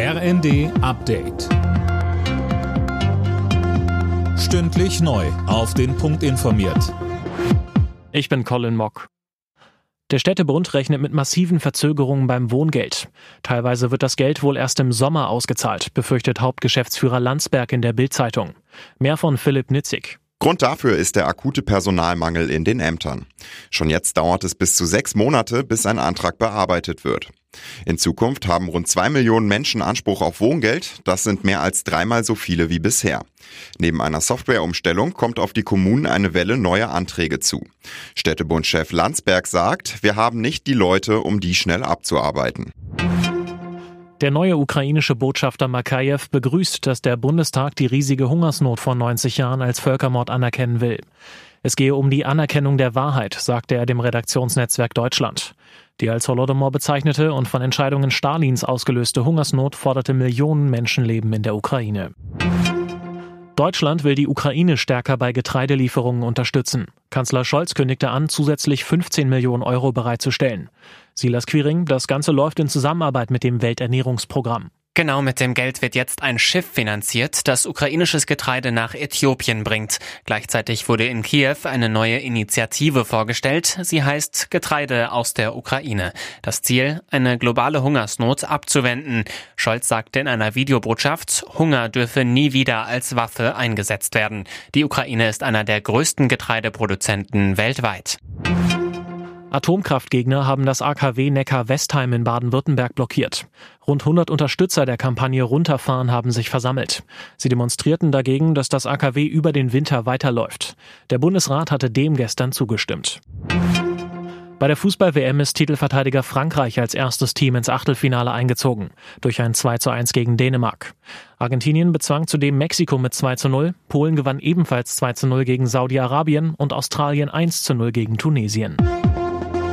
RND Update. Stündlich neu. Auf den Punkt informiert. Ich bin Colin Mock. Der Städtebund rechnet mit massiven Verzögerungen beim Wohngeld. Teilweise wird das Geld wohl erst im Sommer ausgezahlt, befürchtet Hauptgeschäftsführer Landsberg in der Bildzeitung. Mehr von Philipp Nitzig. Grund dafür ist der akute Personalmangel in den Ämtern. Schon jetzt dauert es bis zu sechs Monate, bis ein Antrag bearbeitet wird. In Zukunft haben rund zwei Millionen Menschen Anspruch auf Wohngeld. Das sind mehr als dreimal so viele wie bisher. Neben einer Softwareumstellung kommt auf die Kommunen eine Welle neuer Anträge zu. Städtebundchef Landsberg sagt, wir haben nicht die Leute, um die schnell abzuarbeiten. Der neue ukrainische Botschafter Makajew begrüßt, dass der Bundestag die riesige Hungersnot vor 90 Jahren als Völkermord anerkennen will. Es gehe um die Anerkennung der Wahrheit, sagte er dem Redaktionsnetzwerk Deutschland. Die als Holodomor bezeichnete und von Entscheidungen Stalins ausgelöste Hungersnot forderte Millionen Menschenleben in der Ukraine. Deutschland will die Ukraine stärker bei Getreidelieferungen unterstützen. Kanzler Scholz kündigte an, zusätzlich 15 Millionen Euro bereitzustellen. Silas Quiring, das Ganze läuft in Zusammenarbeit mit dem Welternährungsprogramm. Genau mit dem Geld wird jetzt ein Schiff finanziert, das ukrainisches Getreide nach Äthiopien bringt. Gleichzeitig wurde in Kiew eine neue Initiative vorgestellt. Sie heißt Getreide aus der Ukraine. Das Ziel, eine globale Hungersnot abzuwenden. Scholz sagte in einer Videobotschaft, Hunger dürfe nie wieder als Waffe eingesetzt werden. Die Ukraine ist einer der größten Getreideproduzenten weltweit. Atomkraftgegner haben das AKW Neckar-Westheim in Baden-Württemberg blockiert. Rund 100 Unterstützer der Kampagne Runterfahren haben sich versammelt. Sie demonstrierten dagegen, dass das AKW über den Winter weiterläuft. Der Bundesrat hatte dem gestern zugestimmt. Bei der Fußball-WM ist Titelverteidiger Frankreich als erstes Team ins Achtelfinale eingezogen, durch ein 2 zu 1 gegen Dänemark. Argentinien bezwang zudem Mexiko mit 2 zu 0, Polen gewann ebenfalls 2 zu 0 gegen Saudi-Arabien und Australien 1 zu 0 gegen Tunesien.